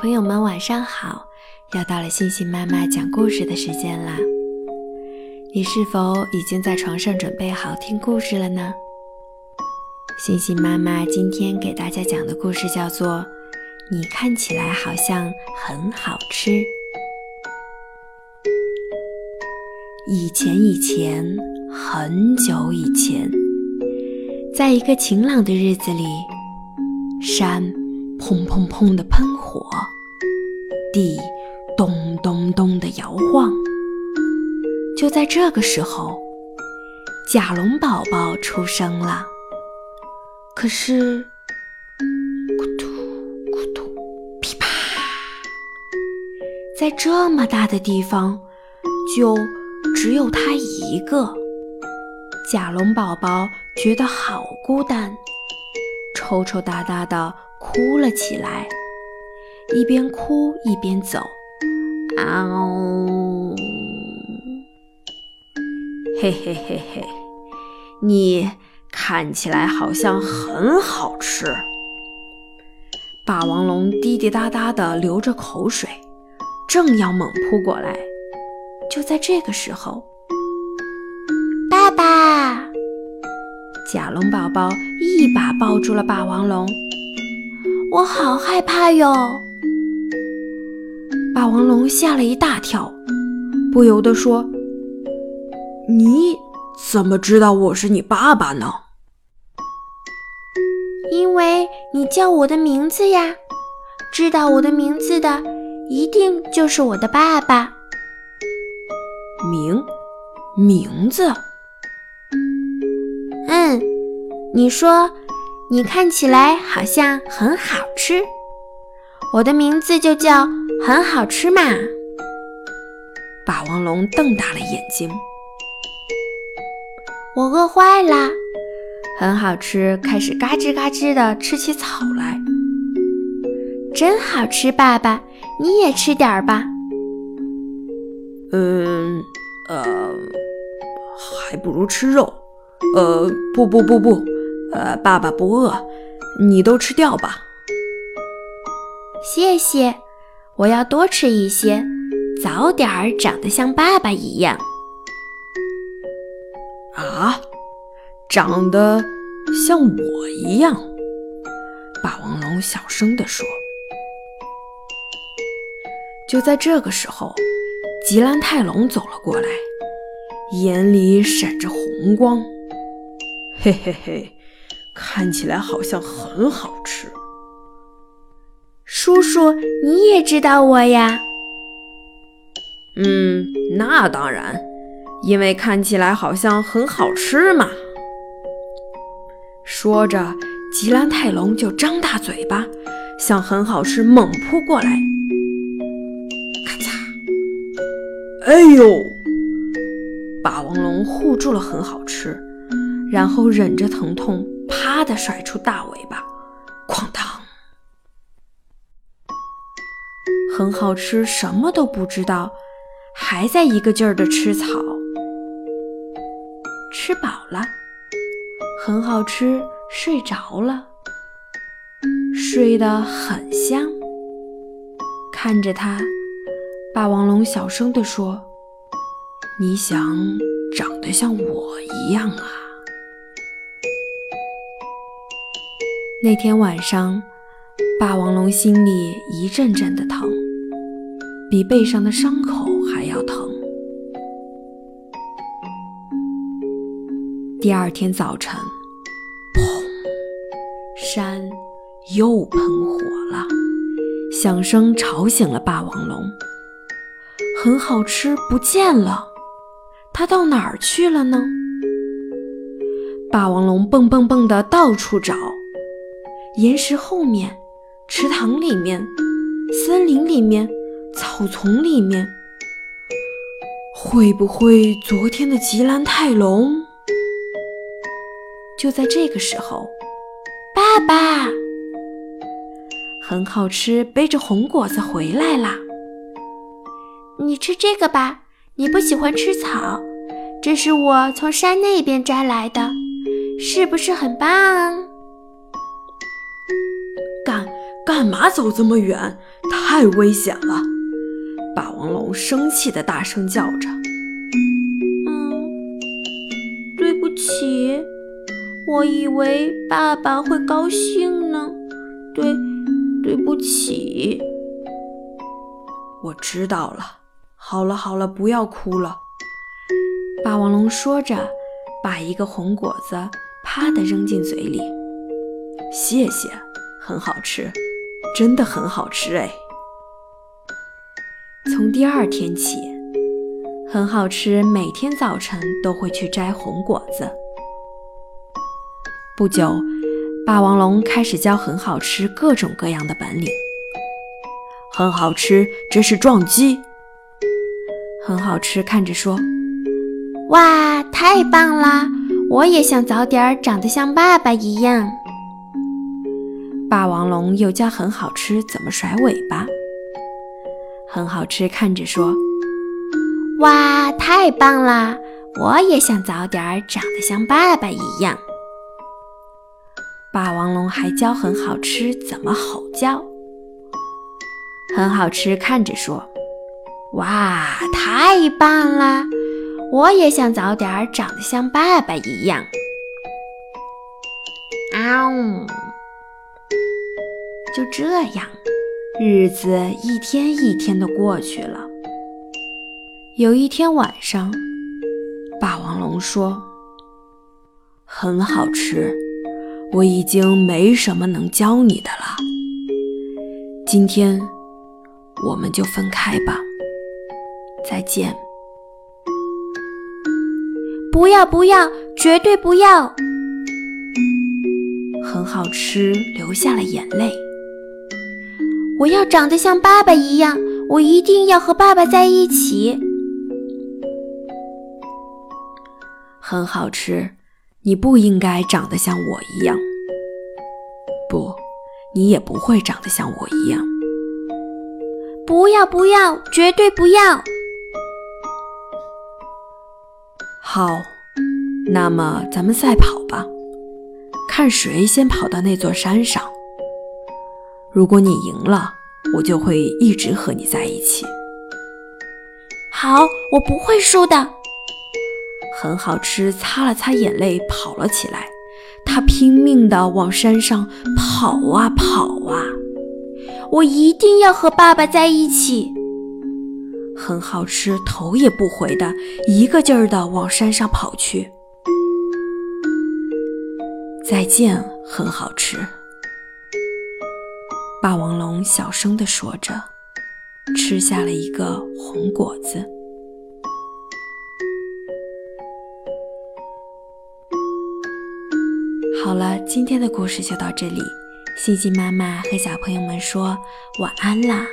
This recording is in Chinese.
朋友们晚上好，又到了星星妈妈讲故事的时间啦。你是否已经在床上准备好听故事了呢？星星妈妈今天给大家讲的故事叫做《你看起来好像很好吃》。以前，以前，很久以前，在一个晴朗的日子里，山砰砰砰的喷火，地咚咚咚的摇晃。就在这个时候，甲龙宝宝出生了。可是，咕嘟咕嘟，噼啪，在这么大的地方，就只有他一个。甲龙宝宝觉得好孤单，抽抽搭搭的哭了起来，一边哭一边走。嗷！嘿嘿嘿嘿，你。看起来好像很好吃。霸王龙滴滴答答地流着口水，正要猛扑过来。就在这个时候，爸爸，甲龙宝宝一把抱住了霸王龙。我好害怕哟！霸王龙吓了一大跳，不由得说：“你。”怎么知道我是你爸爸呢？因为你叫我的名字呀，知道我的名字的一定就是我的爸爸。名，名字。嗯，你说你看起来好像很好吃，我的名字就叫很好吃嘛。霸王龙瞪大了眼睛。我饿坏了，很好吃，开始嘎吱嘎吱的吃起草来，真好吃！爸爸，你也吃点儿吧。嗯，呃，还不如吃肉。呃，不不不不，呃，爸爸不饿，你都吃掉吧。谢谢，我要多吃一些，早点儿长得像爸爸一样。啊，长得像我一样，霸王龙小声地说。就在这个时候，吉兰泰龙走了过来，眼里闪着红光。嘿嘿嘿，看起来好像很好吃。叔叔，你也知道我呀？嗯，那当然。因为看起来好像很好吃嘛。说着，吉兰泰龙就张大嘴巴，向很好吃猛扑过来。咔嚓！哎呦！霸王龙护住了很好吃，然后忍着疼痛，啪的甩出大尾巴，哐当！很好吃，什么都不知道，还在一个劲儿的吃草。吃饱了，很好吃，睡着了，睡得很香。看着他，霸王龙小声地说：“你想长得像我一样啊？”那天晚上，霸王龙心里一阵阵的疼，比背上的伤口还要疼。第二天早晨，砰！山又喷火了，响声吵醒了霸王龙。很好吃不见了，它到哪儿去了呢？霸王龙蹦蹦蹦的到处找，岩石后面、池塘里面、森林里面、草丛里面，会不会昨天的吉兰泰龙？就在这个时候，爸爸很好吃，背着红果子回来啦。你吃这个吧，你不喜欢吃草，这是我从山那边摘来的，是不是很棒？干嘛走这么远？太危险了！霸王龙生气的大声叫着。嗯，对不起，我以为爸爸会高兴呢。对，对不起。我知道了。好了好了，不要哭了。霸王龙说着，把一个红果子啪的扔进嘴里。谢谢，很好吃，真的很好吃哎。从第二天起，很好吃，每天早晨都会去摘红果子。不久，霸王龙开始教很好吃各种各样的本领。很好吃，这是撞击。很好吃，看着说：“哇，太棒啦！我也想早点长得像爸爸一样。”霸王龙又教很好吃怎么甩尾巴。很好吃，看着说：“哇，太棒啦！我也想早点长得像爸爸一样。”霸王龙还教很好吃怎么吼叫。很好吃，看着说。哇，太棒啦！我也想早点长得像爸爸一样。啊呜！就这样，日子一天一天的过去了。有一天晚上，霸王龙说：“很好吃，我已经没什么能教你的了。今天，我们就分开吧。”再见！不要不要，绝对不要！很好吃，流下了眼泪。我要长得像爸爸一样，我一定要和爸爸在一起。很好吃，你不应该长得像我一样。不，你也不会长得像我一样。不要不要，绝对不要！好，那么咱们赛跑吧，看谁先跑到那座山上。如果你赢了，我就会一直和你在一起。好，我不会输的。很好吃，擦了擦眼泪，跑了起来。他拼命地往山上跑啊跑啊。我一定要和爸爸在一起。很好吃，头也不回的一个劲儿的往山上跑去。再见，很好吃。霸王龙小声地说着，吃下了一个红果子。好了，今天的故事就到这里。星星妈妈和小朋友们说晚安啦。